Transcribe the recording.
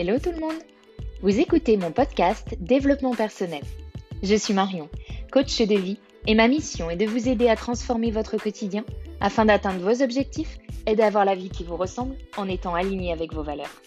Hello tout le monde Vous écoutez mon podcast Développement personnel. Je suis Marion, coach de vie, et ma mission est de vous aider à transformer votre quotidien afin d'atteindre vos objectifs et d'avoir la vie qui vous ressemble en étant aligné avec vos valeurs.